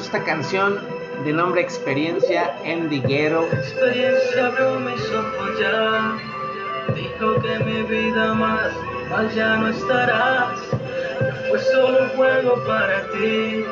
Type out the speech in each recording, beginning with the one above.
esta canción de nombre Experiencia en Diguero. Experiencia mis ojos ya, dijo que mi vida más, ya no estarás, fue solo un juego para ti.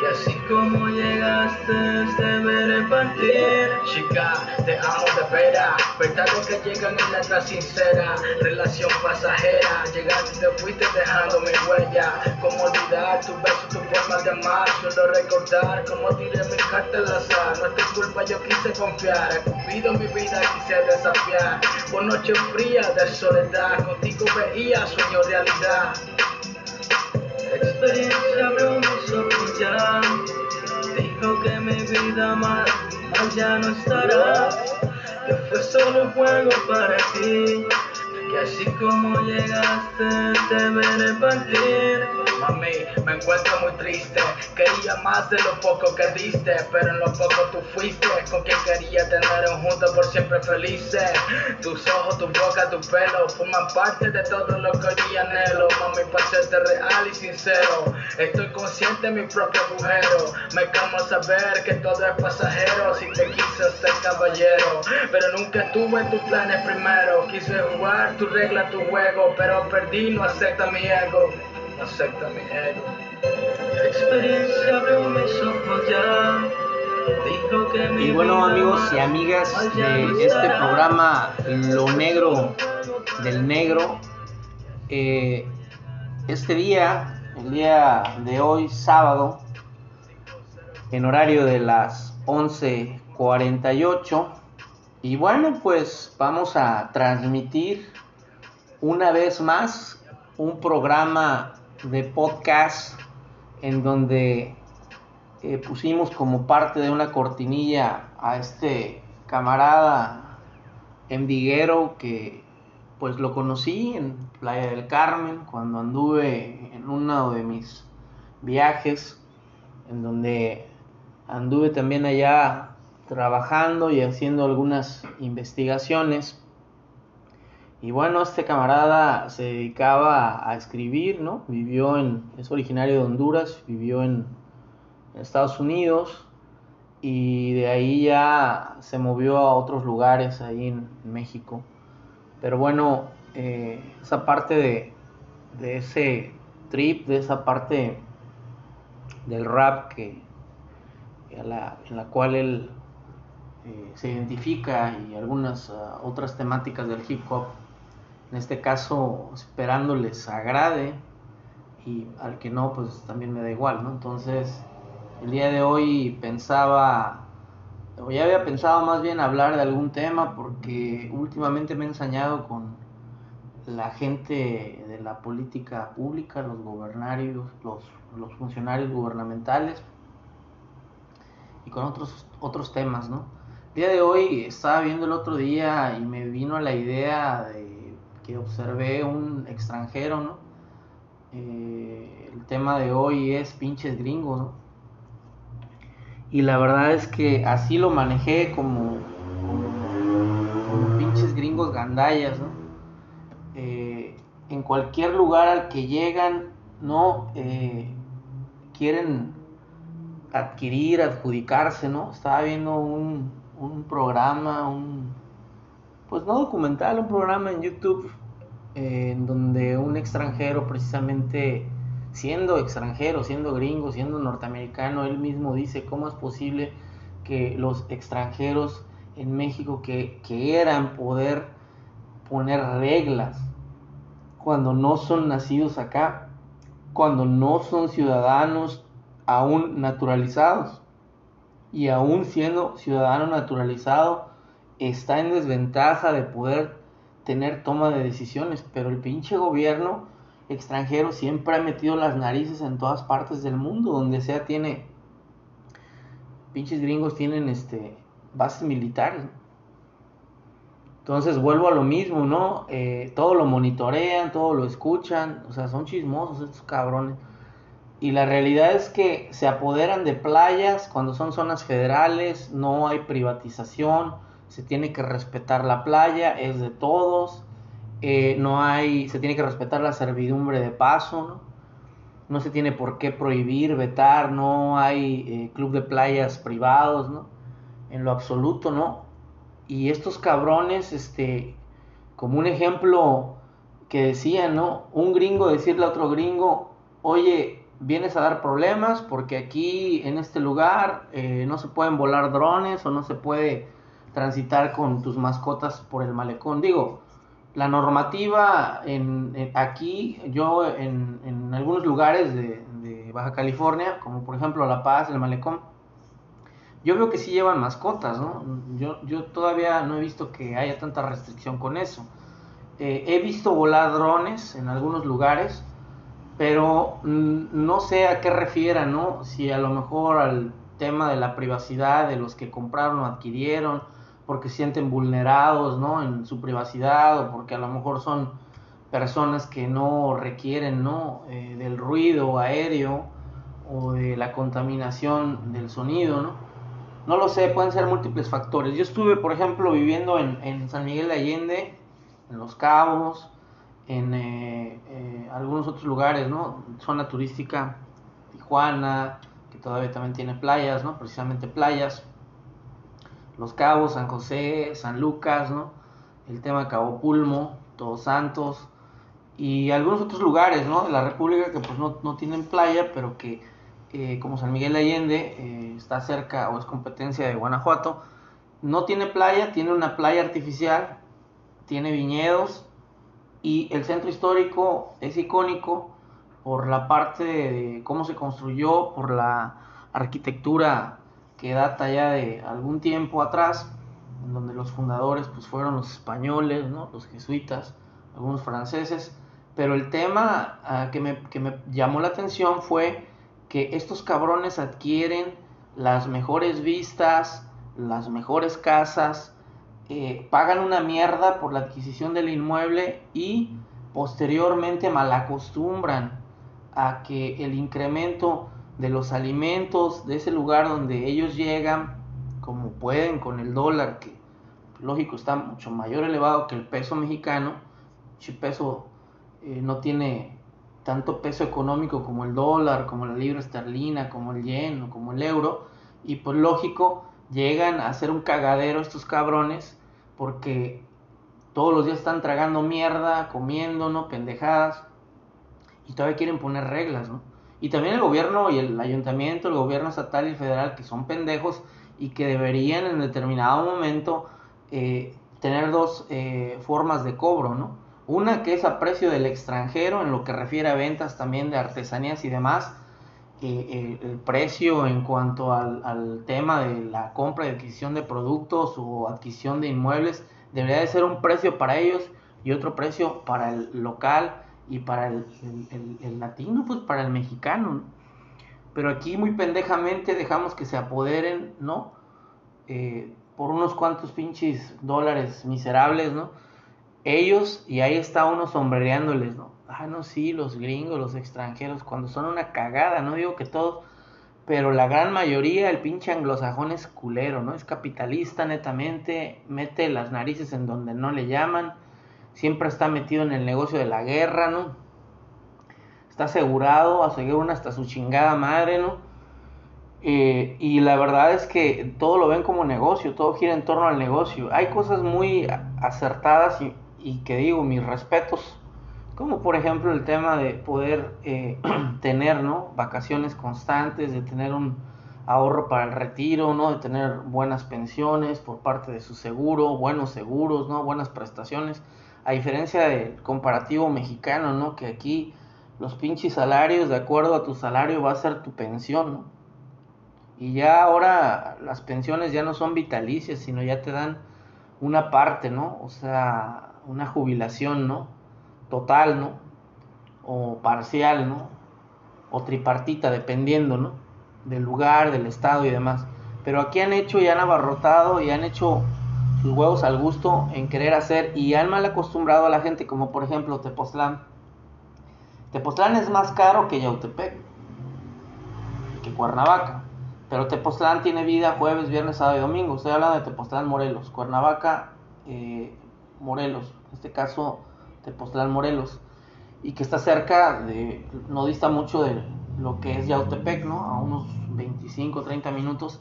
Que así como llegaste, te veré partir. Chica, te amo de veras. Verdad que llegan en letra sincera. Relación pasajera. Llegaste te fuiste dejando mi huella. Cómo olvidar tu beso, tu forma de amar. Solo recordar cómo tiré mi carta al azar. No es tu culpa, yo quise confiar. He cumplido mi vida, quise desafiar. Por noche fría de soledad. Contigo veía sueño realidad. Experiencia mis ojos ya, dijo que mi vida más ya no estará, que fue solo un juego para ti, que así como llegaste te veré partir. Mami, me encuentro muy triste. Quería más de lo poco que diste, pero en lo poco tú fuiste con quien quería tener un juntos por siempre felices. Tus ojos, tu boca, tu pelo forman parte de todo lo que hoy anhelo. Mami, para serte real y sincero, estoy consciente de mi propio agujero. Me calmo al saber que todo es pasajero. Si te quise ser caballero, pero nunca estuve en tus planes primero. Quise jugar tu regla, tu juego, pero perdí, no acepta mi ego acepta. Experiencia Y bueno amigos y amigas de este programa Lo Negro del Negro, eh, este día, el día de hoy, sábado, en horario de las 11.48, y bueno, pues vamos a transmitir una vez más un programa de podcast en donde eh, pusimos como parte de una cortinilla a este camarada endiguero que pues lo conocí en Playa del Carmen cuando anduve en uno de mis viajes en donde anduve también allá trabajando y haciendo algunas investigaciones y bueno, este camarada se dedicaba a escribir, ¿no? Vivió en, es originario de Honduras, vivió en, Estados Unidos y de ahí ya se movió a otros lugares ahí en, México. Pero bueno, eh, esa parte de, de ese trip, de esa parte del rap que, a la- en la cual él eh, se identifica y algunas ah, otras temáticas del hip hop, en este caso esperando les agrade y al que no pues también me da igual, ¿no? Entonces el día de hoy pensaba, o ya había pensado más bien hablar de algún tema porque últimamente me he ensañado con la gente de la política pública, los gobernarios, los, los funcionarios gubernamentales y con otros, otros temas, ¿no? El día de hoy estaba viendo el otro día y me vino la idea de que observé un extranjero, ¿no? Eh, el tema de hoy es pinches gringos, ¿no? Y la verdad es que así lo manejé como, pinches gringos gandallas, ¿no? Eh, en cualquier lugar al que llegan, ¿no? Eh, quieren adquirir, adjudicarse, ¿no? Estaba viendo un, un programa, un, pues no documental, un programa en YouTube en donde un extranjero precisamente siendo extranjero, siendo gringo, siendo norteamericano, él mismo dice cómo es posible que los extranjeros en México que quieran poder poner reglas cuando no son nacidos acá, cuando no son ciudadanos aún naturalizados y aún siendo ciudadano naturalizado está en desventaja de poder tener toma de decisiones, pero el pinche gobierno extranjero siempre ha metido las narices en todas partes del mundo, donde sea tiene pinches gringos tienen este bases militares. Entonces vuelvo a lo mismo, ¿no? Eh, todo lo monitorean, todo lo escuchan, o sea, son chismosos estos cabrones. Y la realidad es que se apoderan de playas cuando son zonas federales, no hay privatización, se tiene que respetar la playa, es de todos, eh, no hay, se tiene que respetar la servidumbre de paso, ¿no? no se tiene por qué prohibir, vetar, no hay eh, club de playas privados, ¿no? En lo absoluto, ¿no? Y estos cabrones, este, como un ejemplo que decían, ¿no? Un gringo decirle a otro gringo, oye, vienes a dar problemas porque aquí en este lugar eh, no se pueden volar drones o no se puede transitar con tus mascotas por el malecón. Digo, la normativa en, aquí, yo en, algunos lugares de, Baja California, como por ejemplo La Paz, el Malecón, yo veo que sí llevan mascotas, ¿no? Yo, yo todavía no he visto que haya tanta restricción con eso. Eh, he visto volar drones en algunos lugares, pero no sé a qué refieran, ¿no? Si a lo mejor al tema de la privacidad de los que compraron o adquirieron, porque sienten vulnerados ¿no? en su privacidad o porque a lo mejor son personas que no requieren ¿no? Eh, del ruido aéreo o de la contaminación del sonido, ¿no? No lo sé, pueden ser múltiples factores. Yo estuve, por ejemplo, viviendo en, San Miguel de Allende, en Los Cabos, en eh, eh, algunos otros lugares, ¿no? Zona turística, Tijuana, que todavía también tiene playas, ¿no? Precisamente playas. Los Cabos, San José, San Lucas, ¿no? El tema Cabo Pulmo, Todos Santos y algunos otros lugares, ¿no? De la República que pues no, no tienen playa, pero que eh, como San Miguel de Allende eh, está cerca o es competencia de Guanajuato, no tiene playa, tiene una playa artificial, tiene viñedos y el centro histórico es icónico por la parte de cómo se construyó, por la arquitectura que data ya de algún tiempo atrás, en donde los fundadores pues fueron los españoles, ¿no? los jesuitas, algunos franceses, pero el tema ah, que, me, llamó la atención fue que estos cabrones adquieren las mejores vistas, las mejores casas, eh, pagan una mierda por la adquisición del inmueble y posteriormente malacostumbran a que el incremento de los alimentos de ese lugar donde ellos llegan, como pueden con el dólar, que lógico está mucho mayor elevado que el peso mexicano, el peso eh, no tiene tanto peso económico como el dólar, como la libra esterlina, como el yen o como el euro, y pues lógico, llegan a ser un cagadero estos cabrones, porque todos los días están tragando mierda, comiendo, ¿no? Pendejadas, y todavía quieren poner reglas, ¿no? Y también el gobierno y el ayuntamiento, el gobierno estatal y federal, que son pendejos y que deberían en determinado momento eh, tener dos eh, formas de cobro, ¿no? Una que es a precio del extranjero, en lo que refiere a ventas también de artesanías y demás. Eh, el precio en cuanto al, al, tema de la compra y adquisición de productos o adquisición de inmuebles debería de ser un precio para ellos y otro precio para el local y para el, el, latino, pues para el mexicano. Pero aquí muy pendejamente dejamos que se apoderen, ¿no? Eh, por unos cuantos pinches dólares miserables, ¿no? Ellos, y ahí está uno sombrereándoles, ¿no? Ah, no, sí, los gringos, los extranjeros, cuando son una cagada, no digo que todos, pero la gran mayoría, el pinche anglosajón es culero, ¿no? Es capitalista netamente, mete las narices en donde no le llaman, siempre está metido en el negocio de la guerra, ¿no? Está asegurado, asegura hasta su chingada madre, ¿no? Eh, y la verdad es que todo lo ven como negocio, todo gira en torno al negocio. Hay cosas muy acertadas y, que digo, mis respetos, como por ejemplo el tema de poder eh, tener, ¿no? Vacaciones constantes, de tener un ahorro para el retiro, ¿no? De tener buenas pensiones por parte de su seguro, buenos seguros, ¿no? Buenas prestaciones a diferencia del comparativo mexicano, ¿no? Que aquí los pinches salarios, de acuerdo a tu salario, va a ser tu pensión, ¿no? Y ya ahora las pensiones ya no son vitalicias, sino ya te dan una parte, ¿no? O sea, una jubilación, ¿no? Total, ¿no? O parcial, ¿no? O tripartita, dependiendo, ¿no? Del lugar, del estado y demás. Pero aquí han hecho y han abarrotado y han hecho sus huevos al gusto en querer hacer y han mal acostumbrado a la gente, como por ejemplo Tepoztlán. Tepoztlán es más caro que Yautepec, que Cuernavaca, pero Tepoztlán tiene vida jueves, viernes, sábado y domingo. Estoy hablando de Tepoztlán, Morelos, Cuernavaca, eh, Morelos, en este caso Tepoztlán, Morelos. y que está cerca de, no dista mucho de lo que es Yautepec, ¿no? A unos 25, 30 minutos.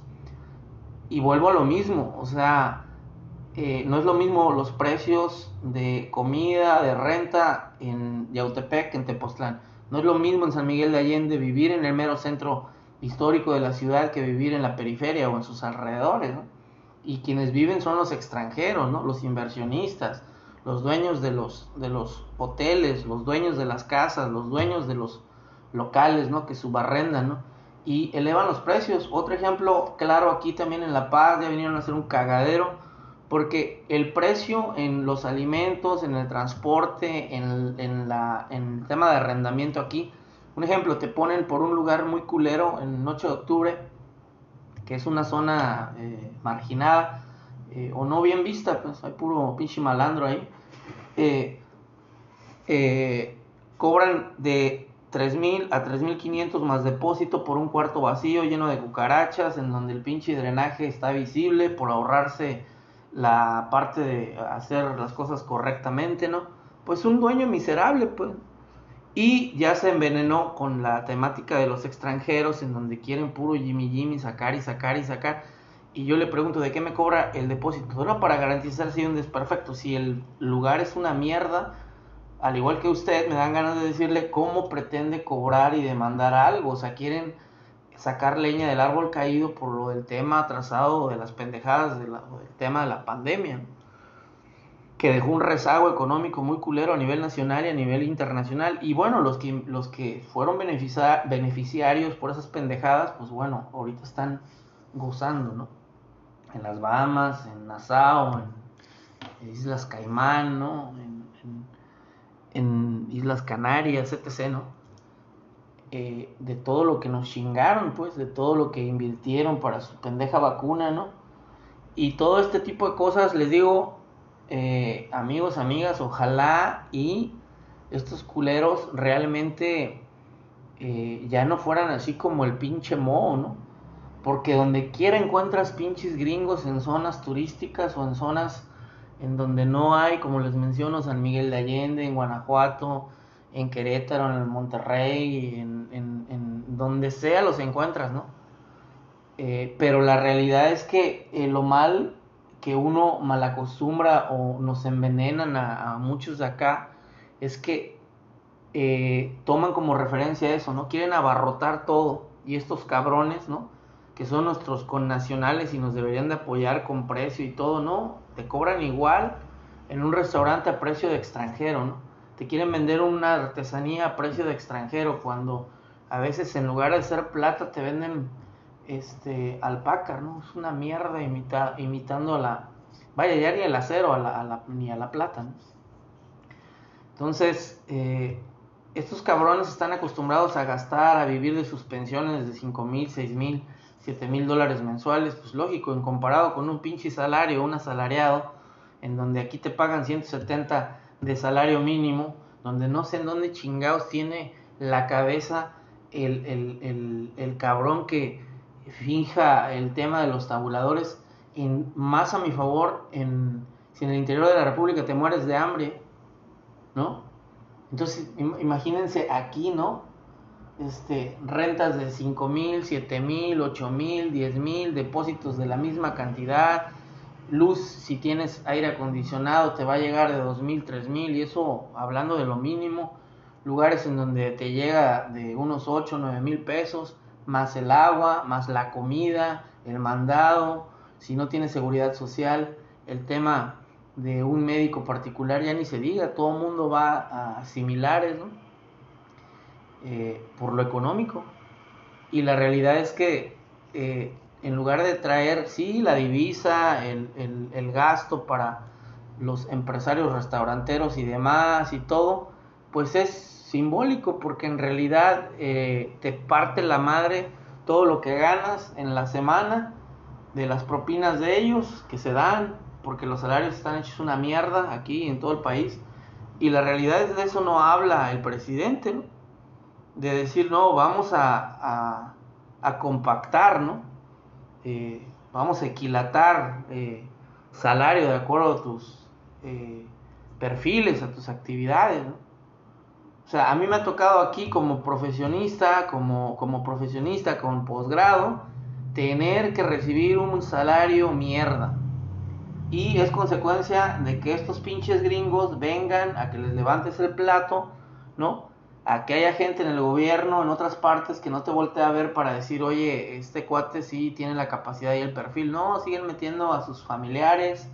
Y vuelvo a lo mismo, o sea, eh, no es lo mismo los precios de comida, de renta en Yautepec que en Tepoztlán. No es lo mismo en San Miguel de Allende vivir en el mero centro histórico de la ciudad que vivir en la periferia o en sus alrededores. Y quienes viven son los extranjeros, ¿no? los inversionistas, los dueños de los, de los hoteles, los dueños de las casas, los dueños de los locales, ¿no? Que subarrendan, ¿no? Y elevan los precios. Otro ejemplo claro aquí también en La Paz, ya vinieron a hacer un cagadero, porque el precio en los alimentos, en el transporte, en, el tema de arrendamiento aquí, un ejemplo, te ponen por un lugar muy culero en 8 de octubre, que es una zona eh, marginada, eh, o no bien vista, pues hay puro pinche malandro ahí, eh, cobran de 3.000 a 3.500 más depósito por un cuarto vacío lleno de cucarachas, en donde el pinche drenaje está visible por ahorrarse la parte de hacer las cosas correctamente, ¿no? Pues un dueño miserable, pues. Y ya se envenenó con la temática de los extranjeros, en donde quieren puro Jimmy Jimmy sacar y sacar y sacar y yo le pregunto de qué me cobra el depósito. Solo para garantizar si un desperfecto. Si el lugar es una mierda, al igual que usted, me dan ganas de decirle cómo pretende cobrar y demandar algo. O sea, quieren sacar leña del árbol caído por lo del tema atrasado de las pendejadas del tema de la pandemia. Que dejó un rezago económico muy culero a nivel nacional y a nivel internacional. Y bueno, los que, los que fueron beneficiarios por esas pendejadas, pues bueno, ahorita están gozando, ¿no? en las Bahamas, en Nassau, en, Islas Caimán, ¿no? En, Islas Canarias, etc., ¿no? Eh, de todo lo que nos chingaron, pues, de todo lo que invirtieron para su pendeja vacuna, ¿no? Y todo este tipo de cosas, les digo, eh, amigos, amigas, ojalá y estos culeros realmente eh, ya no fueran así como el pinche moho, ¿no? Porque donde quiera encuentras pinches gringos en zonas turísticas o en zonas en donde no hay, como les menciono, San Miguel de Allende, en Guanajuato, en Querétaro, en Monterrey, en, donde sea los encuentras, ¿no? Eh, pero la realidad es que eh, lo mal que uno malacostumbra o nos envenenan a, muchos de acá es que eh, toman como referencia eso, ¿no? Quieren abarrotar todo y estos cabrones, ¿no? que son nuestros connacionales y nos deberían de apoyar con precio y todo, no, te cobran igual en un restaurante a precio de extranjero, ¿no? Te quieren vender una artesanía a precio de extranjero cuando a veces en lugar de ser plata te venden este alpaca, ¿no? Es una mierda imita, imitando a la vaya ya ni el acero a la, ni a la plata, ¿no? Entonces, eh, estos cabrones están acostumbrados a gastar, a vivir de sus pensiones de 5 mil, 6 mil, 7 mil dólares mensuales, pues lógico, en comparado con un pinche salario, un asalariado, en donde aquí te pagan 170 de salario mínimo, donde no sé en dónde chingados tiene la cabeza el, el, el, cabrón que finja el tema de los tabuladores, en, más a mi favor, en, si en el interior de la República te mueres de hambre, ¿no? Entonces, imagínense aquí, ¿no? este, rentas de 5 mil, 7 mil, 8 mil, 10 mil, depósitos de la misma cantidad, luz, si tienes aire acondicionado, te va a llegar de 2 mil, 3 mil, y eso hablando de lo mínimo, lugares en donde te llega de unos 8, 9 mil pesos, más el agua, más la comida, el mandado, si no tienes seguridad social, el tema de un médico particular ya ni se diga, todo el mundo va a similares, ¿no? Eh, por lo económico. Y la realidad es que eh, en lugar de traer, sí, la divisa, el, el, gasto para los empresarios restauranteros y demás y todo, pues es simbólico porque en realidad eh, te parte la madre todo lo que ganas en la semana de las propinas de ellos que se dan porque los salarios están hechos una mierda aquí en todo el país y la realidad es de eso no habla el presidente ¿no? de decir, no, vamos a, a, compactar, ¿no? Eh, vamos a equilatar eh, salario de acuerdo a tus eh, perfiles, a tus actividades. O sea, a mí me ha tocado aquí como profesionista, como, como profesionista con posgrado, tener que recibir un salario mierda. Y es consecuencia de que estos pinches gringos vengan a que les levantes el plato, ¿no? A que haya gente en el gobierno, en otras partes, que no te voltee a ver para decir, oye, este cuate sí tiene la capacidad y el perfil. No, siguen metiendo a sus familiares,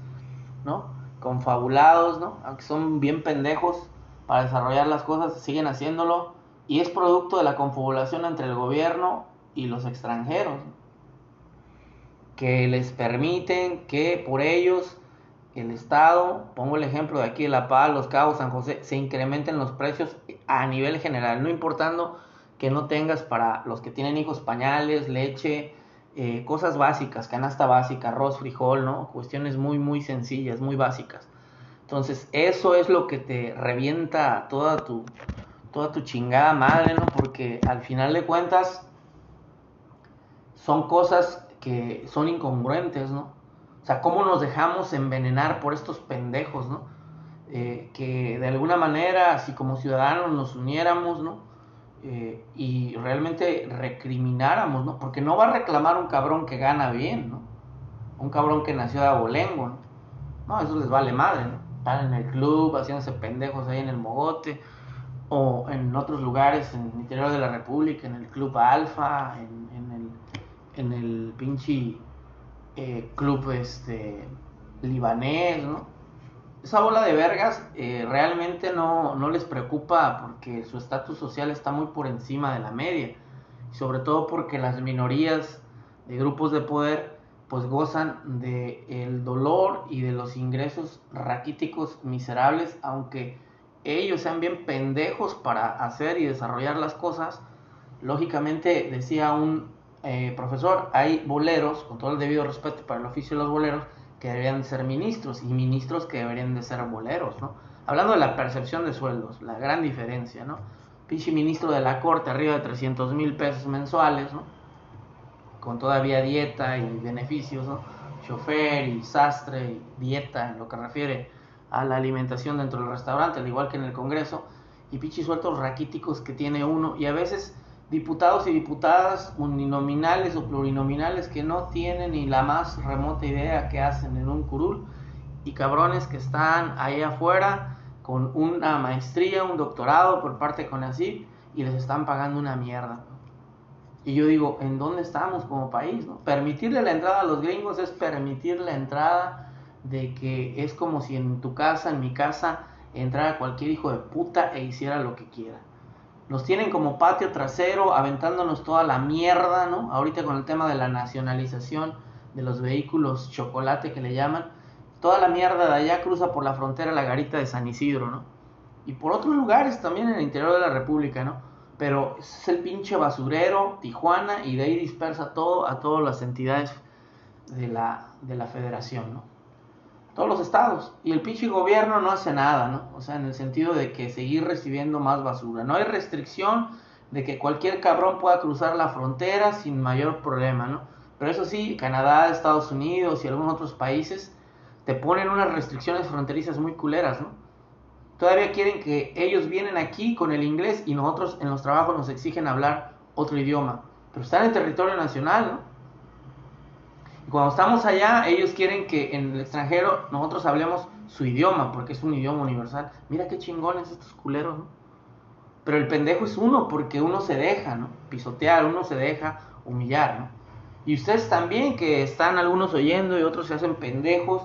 ¿no? Confabulados, ¿no? Aunque son bien pendejos para desarrollar las cosas, siguen haciéndolo. Y es producto de la confabulación entre el gobierno y los extranjeros que les permiten que por ellos el Estado, pongo el ejemplo de aquí de La Paz, Los Cabos, San José, se incrementen los precios a nivel general, no importando que no tengas para los que tienen hijos pañales, leche, eh, cosas básicas, canasta básica, arroz, frijol, ¿no? Cuestiones muy, muy sencillas, muy básicas. Entonces, eso es lo que te revienta toda tu, toda tu chingada madre, ¿no? Porque al final de cuentas, son cosas que son incongruentes, ¿no? O sea, ¿cómo nos dejamos envenenar por estos pendejos, ¿no? Eh, que de alguna manera, así como ciudadanos, nos uniéramos, ¿no? Eh, y realmente recrimináramos, ¿no? Porque no va a reclamar un cabrón que gana bien, ¿no? Un cabrón que nació de abolengo, ¿no? No, eso les vale madre, ¿no? Están en el club, haciéndose pendejos ahí en el mogote, o en otros lugares, en el interior de la República, en el Club Alfa, en, en el en el pinche eh, club este libanés, ¿no? Esa bola de vergas eh, realmente no, no, les preocupa porque su estatus social está muy por encima de la media. sobre todo porque las minorías de grupos de poder pues gozan de el dolor y de los ingresos raquíticos miserables, aunque ellos sean bien pendejos para hacer y desarrollar las cosas. Lógicamente, decía un eh, profesor, hay boleros, con todo el debido respeto para el oficio de los boleros, que deberían ser ministros y ministros que deberían de ser boleros, ¿no? Hablando de la percepción de sueldos, la gran diferencia, ¿no? Pinche ministro de la corte arriba de 300 mil pesos mensuales, ¿no? Con todavía dieta y beneficios, ¿no? Chofer y sastre y dieta en lo que refiere a la alimentación dentro del restaurante, al igual que en el Congreso, y pinches sueltos raquíticos que tiene uno, y a veces diputados y diputadas uninominales o plurinominales que no tienen ni la más remota idea que hacen en un curul y cabrones que están ahí afuera con una maestría, un doctorado por parte de CONACYT y les están pagando una mierda. Y yo digo, ¿en dónde estamos como país? No? Permitirle la entrada a los gringos es permitir la entrada de que es como si en tu casa, en mi casa, entrara cualquier hijo de puta e hiciera lo que quiera. Nos tienen como patio trasero, aventándonos toda la mierda, ¿no? Ahorita con el tema de la nacionalización de los vehículos chocolate que le llaman. Toda la mierda de allá cruza por la frontera la garita de San Isidro, ¿no? Y por otros lugares también en el interior de la República, ¿no? Pero es el pinche basurero, Tijuana, y de ahí dispersa todo a todas las entidades de la, de la federación, ¿no? Todos los estados. Y el pinche gobierno no hace nada, ¿no? O sea, en el sentido de que seguir recibiendo más basura. No hay restricción de que cualquier cabrón pueda cruzar la frontera sin mayor problema, ¿no? Pero eso sí, Canadá, Estados Unidos y algunos otros países te ponen unas restricciones fronterizas muy culeras, ¿no? Todavía quieren que ellos vienen aquí con el inglés y nosotros en los trabajos nos exigen hablar otro idioma. Pero están en territorio nacional, ¿no? Cuando estamos allá, ellos quieren que en el extranjero nosotros hablemos su idioma, porque es un idioma universal. Mira qué chingones estos culeros, ¿no? Pero el pendejo es uno, porque uno se deja, ¿no? Pisotear, uno se deja humillar, ¿no? Y ustedes también, que están algunos oyendo y otros se hacen pendejos,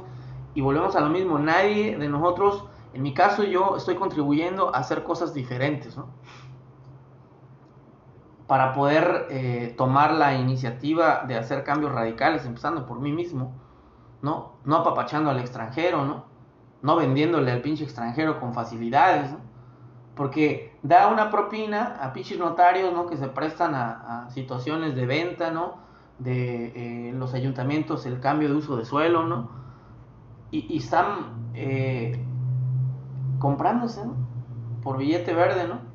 y volvemos a lo mismo, nadie de nosotros, en mi caso yo estoy contribuyendo a hacer cosas diferentes, ¿no? Para poder eh, tomar la iniciativa de hacer cambios radicales, empezando por mí mismo, ¿no? No apapachando al extranjero, ¿no? No vendiéndole al pinche extranjero con facilidades, ¿no? Porque da una propina a pinches notarios, ¿no? Que se prestan a, situaciones de venta, ¿no? De eh, los ayuntamientos, el cambio de uso de suelo, ¿no? Y, están eh, comprándose, ¿no? Por billete verde, ¿no?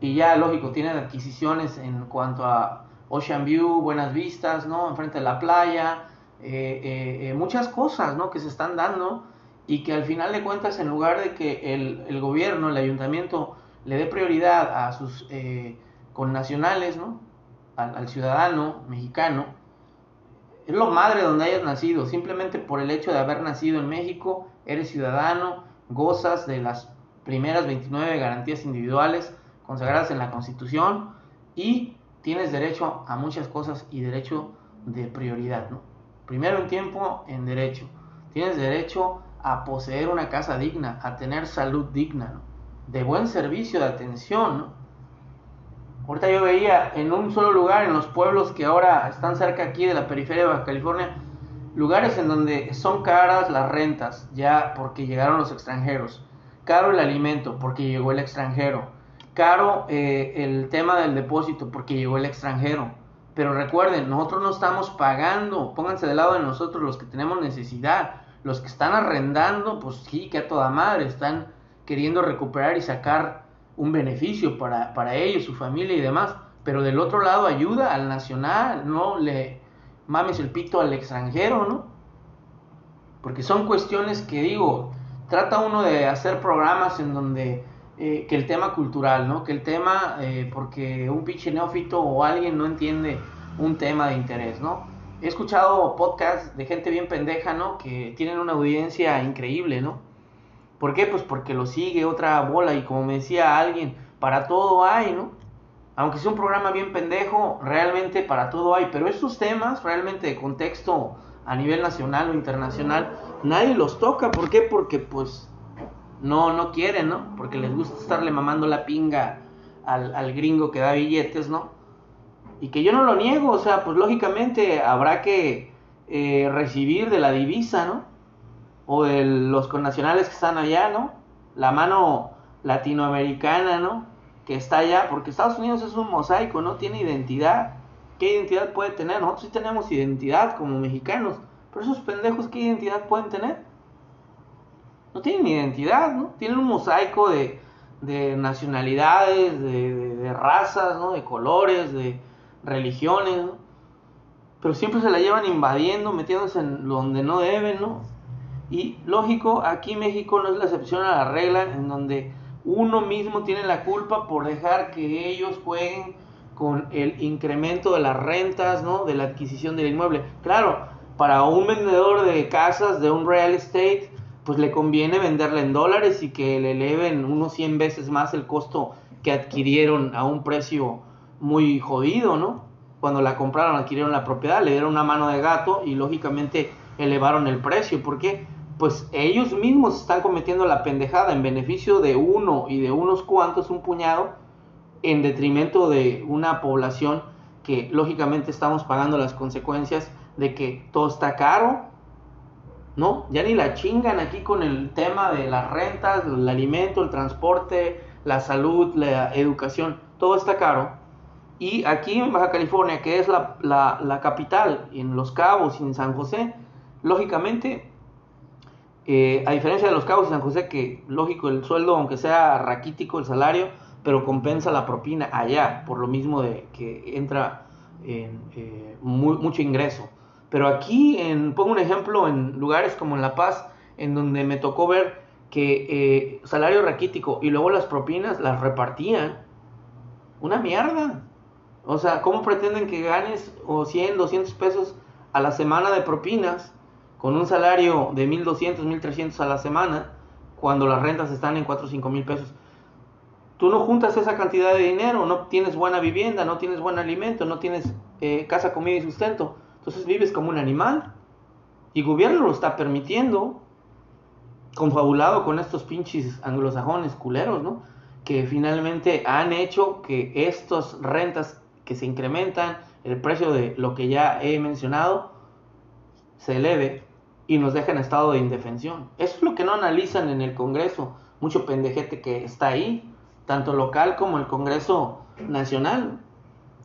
Y ya lógico, tienen adquisiciones en cuanto a Ocean View, buenas vistas, ¿no? Enfrente de la playa, eh, eh, eh, muchas cosas, ¿no? Que se están dando y que al final de cuentas, en lugar de que el, el, gobierno, el ayuntamiento, le dé prioridad a sus eh, connacionales, ¿no? Al, ciudadano mexicano, es lo madre donde hayas nacido, simplemente por el hecho de haber nacido en México, eres ciudadano, gozas de las primeras 29 garantías individuales consagradas en la Constitución y tienes derecho a muchas cosas y derecho de prioridad. Primero en tiempo, en derecho. Tienes derecho a poseer una casa digna, a tener salud digna, de buen servicio, de atención. Ahorita yo veía en un solo lugar, en los pueblos que ahora están cerca aquí de la periferia de Baja California, lugares en donde son caras las rentas, ya porque llegaron los extranjeros. Caro el alimento, porque llegó el extranjero. Caro eh, el tema del depósito, porque llegó el extranjero. Pero recuerden, nosotros no estamos pagando, pónganse del lado de nosotros los que tenemos necesidad. Los que están arrendando, pues sí, que a toda madre, están queriendo recuperar y sacar un beneficio para, para ellos, su familia y demás. Pero del otro lado ayuda al nacional, no le mames el pito al extranjero, ¿no? Porque son cuestiones que digo, trata uno de hacer programas en donde eh, que el tema cultural, ¿no? Que el tema, eh, porque un pinche neófito o alguien no entiende un tema de interés, ¿no? He escuchado podcasts de gente bien pendeja, ¿no? Que tienen una audiencia increíble, ¿no? ¿Por qué? Pues porque lo sigue otra bola y como me decía alguien, para todo hay, ¿no? Aunque sea un programa bien pendejo, realmente para todo hay, pero estos temas realmente de contexto a nivel nacional o internacional, nadie los toca, ¿por qué? Porque pues no, no quieren, ¿no? Porque les gusta estarle mamando la pinga al, al gringo que da billetes, ¿no? Y que yo no lo niego, o sea, pues lógicamente habrá que eh, recibir de la divisa, ¿no? o de los connacionales que están allá, ¿no? La mano latinoamericana, ¿no? Que está allá, porque Estados Unidos es un mosaico, no tiene identidad. ¿Qué identidad puede tener? Nosotros sí tenemos identidad como mexicanos, pero esos pendejos, ¿qué identidad pueden tener? No tienen identidad, ¿no? Tienen un mosaico de, de nacionalidades, de, de, razas, ¿no? De colores, de religiones. Pero siempre se la llevan invadiendo, metiéndose en donde no deben, ¿no? Y lógico, aquí México no es la excepción a la regla en donde uno mismo tiene la culpa por dejar que ellos jueguen con el incremento de las rentas, ¿no? De la adquisición del inmueble. Claro, para un vendedor de casas, de un real estate, pues le conviene venderle en dólares y que le eleven unos 100 veces más el costo que adquirieron a un precio muy jodido, ¿no? Cuando la compraron, adquirieron la propiedad, le dieron una mano de gato y lógicamente elevaron el precio. ¿Por qué? pues ellos mismos están cometiendo la pendejada en beneficio de uno y de unos cuantos, un puñado, en detrimento de una población que lógicamente estamos pagando las consecuencias de que todo está caro, ¿no? Ya ni la chingan aquí con el tema de las rentas, el alimento, el transporte, la salud, la educación, todo está caro. Y aquí en Baja California, que es la, la, la capital, en Los Cabos y en San José, lógicamente eh, a diferencia de los Cabos y San José, que lógico, el sueldo, aunque sea raquítico el salario, pero compensa la propina allá, por lo mismo de que entra en, eh, mucho ingreso. Pero aquí, en, pongo un ejemplo, en lugares como en La Paz, en donde me tocó ver que eh, salario raquítico y luego las propinas las repartían. Una mierda. O sea, ¿cómo pretenden que ganes o 100, 200 pesos a la semana de propinas? con un salario de 1.200, 1.300 a la semana, cuando las rentas están en 4 o 5 mil pesos, tú no juntas esa cantidad de dinero, no tienes buena vivienda, no tienes buen alimento, no tienes eh, casa, comida y sustento. Entonces vives como un animal. Y el gobierno lo está permitiendo, confabulado con estos pinches anglosajones culeros, ¿no? Que finalmente han hecho que estas rentas que se incrementan, el precio de lo que ya he mencionado, se eleve y nos deja en estado de indefensión. Eso es lo que no analizan en el Congreso. Mucho pendejete que está ahí, tanto local como el Congreso Nacional.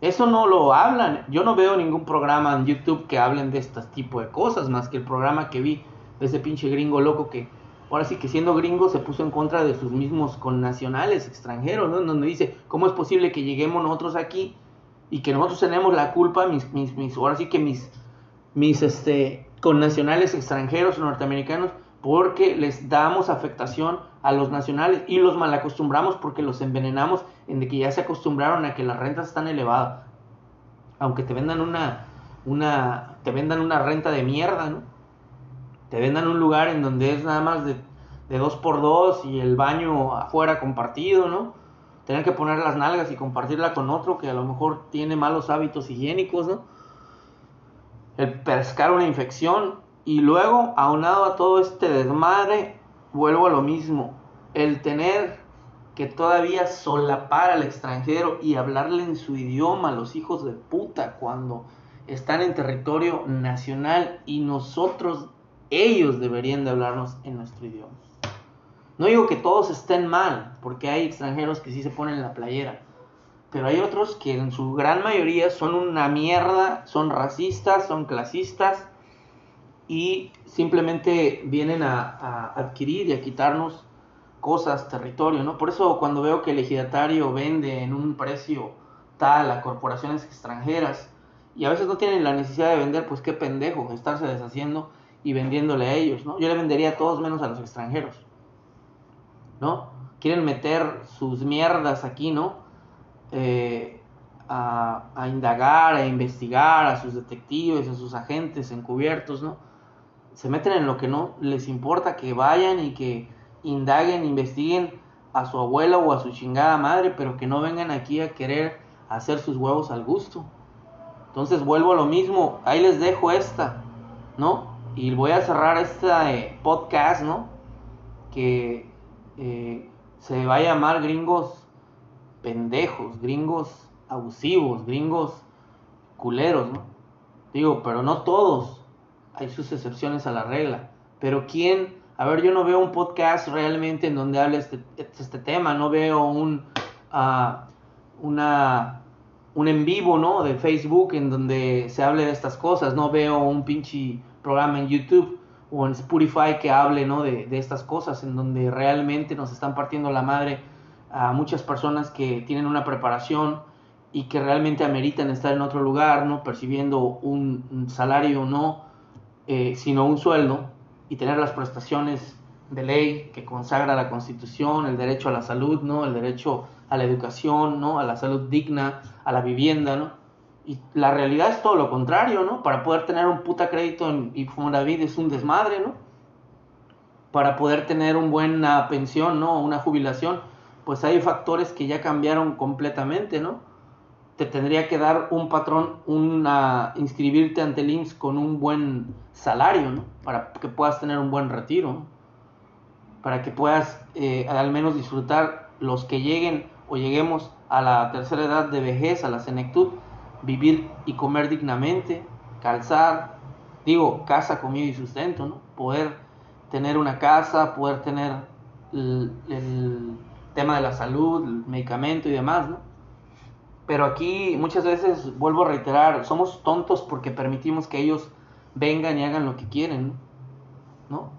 Eso no lo hablan. Yo no veo ningún programa en YouTube que hablen de este tipo de cosas, más que el programa que vi de ese pinche gringo loco que ahora sí que siendo gringo se puso en contra de sus mismos connacionales extranjeros, ¿no? Donde dice, ¿cómo es posible que lleguemos nosotros aquí y que nosotros tenemos la culpa, mis, mis, mis ahora sí que mis, mis, este, con nacionales extranjeros norteamericanos porque les damos afectación a los nacionales y los malacostumbramos porque los envenenamos en que ya se acostumbraron a que las rentas están elevadas. Aunque te vendan una, una, te vendan una renta de mierda, ¿no? Te vendan un lugar en donde es nada más de, de dos por dos y el baño afuera compartido, ¿no? Tener que poner las nalgas y compartirla con otro que a lo mejor tiene malos hábitos higiénicos, ¿no? El pescar una infección y luego, aunado a todo este desmadre, vuelvo a lo mismo. El tener que todavía solapar al extranjero y hablarle en su idioma a los hijos de puta cuando están en territorio nacional y nosotros, ellos deberían de hablarnos en nuestro idioma. No digo que todos estén mal, porque hay extranjeros que sí se ponen la playera, pero hay otros que en su gran mayoría son una mierda, son racistas, son clasistas y simplemente vienen a, adquirir y a quitarnos cosas, territorio, ¿no? Por eso cuando veo que el ejidatario vende en un precio tal a corporaciones extranjeras y a veces no tienen la necesidad de vender, pues qué pendejo estarse deshaciendo y vendiéndole a ellos, ¿no? Yo le vendería a todos menos a los extranjeros, ¿no? Quieren meter sus mierdas aquí, ¿no? Eh, a indagar, a investigar, a sus detectives, a sus agentes encubiertos, ¿no? Se meten en lo que no les importa, que vayan y que indaguen, investiguen a su abuela o a su chingada madre, pero que no vengan aquí a querer hacer sus huevos al gusto. Entonces vuelvo a lo mismo, ahí les dejo esta, ¿no? Y voy a cerrar este podcast, ¿no? Que eh, se va a llamar gringos pendejos, gringos abusivos, gringos culeros, ¿no? Digo, pero no todos, hay sus excepciones a la regla. Pero ¿quién a ver, yo no veo un podcast realmente en donde hable este, este tema, no veo un, uh, una, un en vivo, ¿no? De Facebook en donde se hable de estas cosas, no veo un pinche programa en YouTube o en Spotify que hable, ¿no? De, de estas cosas, en donde realmente nos están partiendo la madre a muchas personas que tienen una preparación y que realmente ameritan estar en otro lugar, ¿no? Percibiendo un, un salario, no, eh, sino un sueldo y tener las prestaciones de ley que consagra la Constitución, el derecho a la salud, ¿no? El derecho a la educación, ¿no? A la salud digna, a la vivienda, ¿no? Y la realidad es todo lo contrario, ¿no? Para poder tener un puta crédito en Infonavit es un desmadre, ¿no? Para poder tener una buena pensión, ¿no? Una jubilación, pues hay factores que ya cambiaron completamente, ¿no? Te tendría que dar un patrón, una inscribirte ante el IMSS con un buen salario, ¿no? Para que puedas tener un buen retiro, para que puedas eh, al menos disfrutar los que lleguen o lleguemos a la tercera edad de vejez, a la senectud, vivir y comer dignamente, calzar, digo, casa, comida y sustento, ¿no? Poder tener una casa, poder tener el, el tema de la salud, el medicamento y demás, ¿no? Pero aquí muchas veces, vuelvo a reiterar, somos tontos porque permitimos que ellos vengan y hagan lo que quieren, ¿no?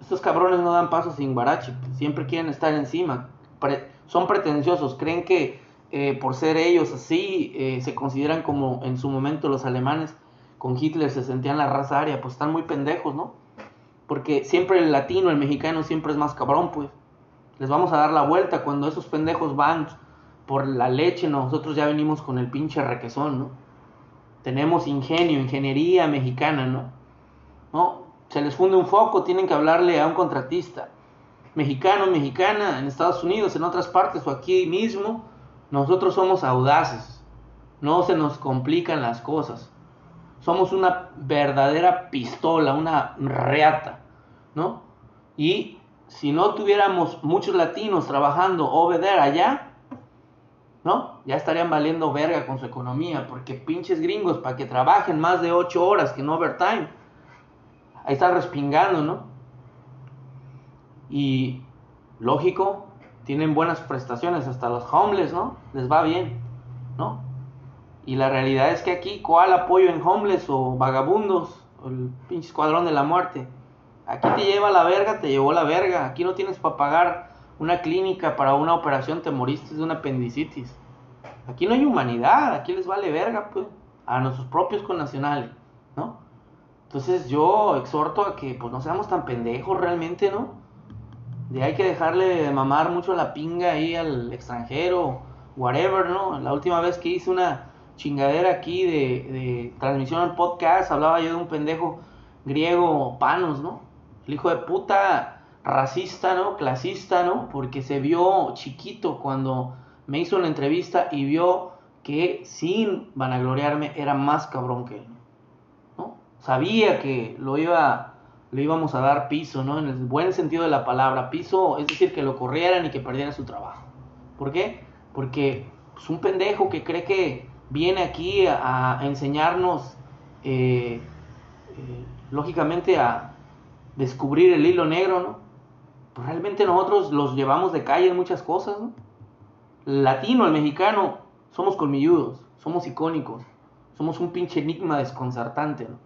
Estos cabrones no dan paso sin barache, siempre quieren estar encima, son pretenciosos, creen que eh, por ser ellos así eh, se consideran como en su momento los alemanes con Hitler se sentían la raza aria, pues están muy pendejos, ¿no? Porque siempre el latino, el mexicano siempre es más cabrón, pues. Les vamos a dar la vuelta cuando esos pendejos van por la leche, nosotros ya venimos con el pinche requesón, ¿no? tenemos ingenio, ingeniería mexicana, ¿no? ¿no? Se les funde un foco, tienen que hablarle a un contratista mexicano, mexicana, en Estados Unidos, en otras partes o aquí mismo, nosotros somos audaces, no se nos complican las cosas. Somos una verdadera pistola, una reata, ¿no? Y si no tuviéramos muchos latinos trabajando obeder allá, ¿no? Ya estarían valiendo verga con su economía, porque pinches gringos, para que trabajen más de 8 horas que no overtime, ahí están respingando, ¿no? Y lógico, tienen buenas prestaciones, hasta los homeless, ¿no? Les va bien, ¿no? Y la realidad es que aquí, ¿cuál apoyo en homeless o vagabundos? O el pinche escuadrón de la muerte. Aquí te lleva la verga, te llevó la verga. Aquí no tienes para pagar una clínica para una operación, te moriste de una apendicitis. Aquí no hay humanidad, aquí les vale verga, pues, a nuestros propios connacionales, ¿no? Entonces yo exhorto a que pues no seamos tan pendejos realmente, ¿no? De hay que dejarle de mamar mucho la pinga ahí al extranjero, whatever, ¿no? La última vez que hice una chingadera aquí de, de transmisión al podcast, hablaba yo de un pendejo griego, Panos, ¿no? El hijo de puta racista, ¿no? Clasista, ¿no? Porque se vio chiquito cuando me hizo una entrevista y vio que sin vanagloriarme era más cabrón que él, ¿no? Sabía que lo iba le íbamos a dar piso, ¿no? En el buen sentido de la palabra, piso, es decir, que lo corrieran y que perdiera su trabajo. ¿Por qué? Porque es un pendejo que cree que viene aquí a, enseñarnos, eh, eh, lógicamente, a descubrir el hilo negro, ¿no? Pues realmente nosotros los llevamos de calle en muchas cosas, ¿no? El latino, el mexicano, somos colmilludos, somos icónicos, somos un pinche enigma desconcertante, ¿no?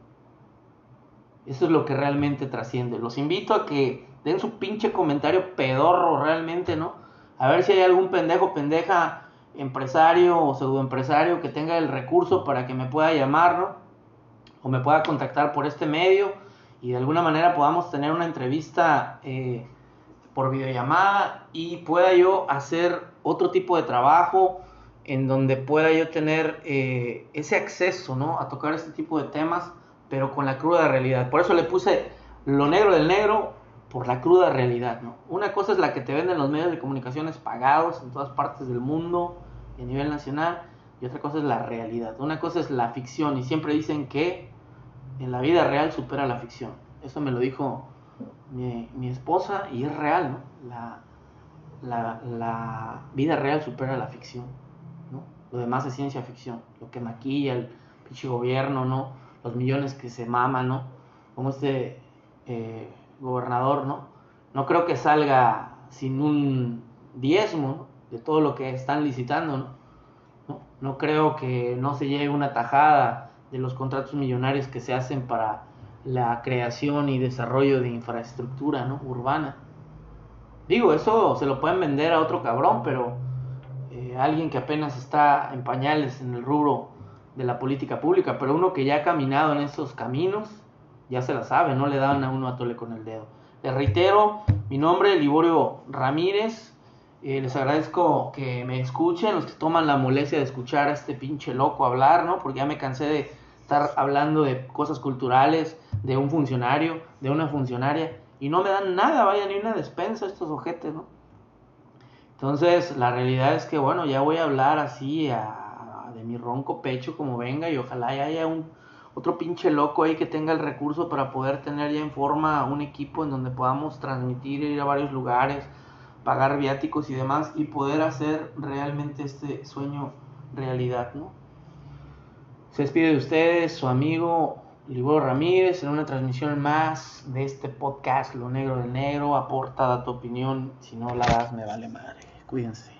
Eso es lo que realmente trasciende. Los invito a que den su pinche comentario pedorro realmente, ¿no? A ver si hay algún pendejo, pendeja, empresario o pseudoempresario que tenga el recurso para que me pueda llamar, ¿no? O me pueda contactar por este medio y de alguna manera podamos tener una entrevista eh, por videollamada y pueda yo hacer otro tipo de trabajo en donde pueda yo tener eh, ese acceso, ¿no? A tocar este tipo de temas pero con la cruda realidad. Por eso le puse lo negro del negro por la cruda realidad. Una cosa es la que te venden los medios de comunicaciones pagados en todas partes del mundo a nivel nacional y otra cosa es la realidad. Una cosa es la ficción y siempre dicen que en la vida real supera la ficción. Eso me lo dijo mi, esposa y es real, ¿no? La, la, la, vida real supera la ficción, ¿no? Lo demás es ciencia ficción, lo que maquilla el pinche gobierno, ¿no? los millones que se maman, ¿no? Como este eh, gobernador, ¿no? No creo que salga sin un diezmo de todo lo que están licitando, ¿no? ¿no? No creo que no se llegue una tajada de los contratos millonarios que se hacen para la creación y desarrollo de infraestructura ¿no? urbana. Digo, eso se lo pueden vender a otro cabrón, pero eh, alguien que apenas está en pañales en el rubro de la política pública, pero uno que ya ha caminado en esos caminos, ya se la sabe, no le dan a uno a tole con el dedo. Les reitero, mi nombre es Liborio Ramírez, eh, les agradezco que me escuchen, los que toman la molestia de escuchar a este pinche loco hablar, ¿no? Porque ya me cansé de estar hablando de cosas culturales, de un funcionario, de una funcionaria, y no me dan nada, vaya, ni una despensa estos ojetes, ¿no? Entonces, la realidad es que, bueno, ya voy a hablar así a de mi ronco pecho como venga y ojalá haya un otro pinche loco ahí que tenga el recurso para poder tener ya en forma un equipo en donde podamos transmitir, ir a varios lugares, pagar viáticos y demás y poder hacer realmente este sueño realidad, ¿no? Se despide de ustedes su amigo Liboro Ramírez en una transmisión más de este podcast Lo Negro del Negro. Aporta, da tu opinión. Si no la das, me vale madre. Cuídense.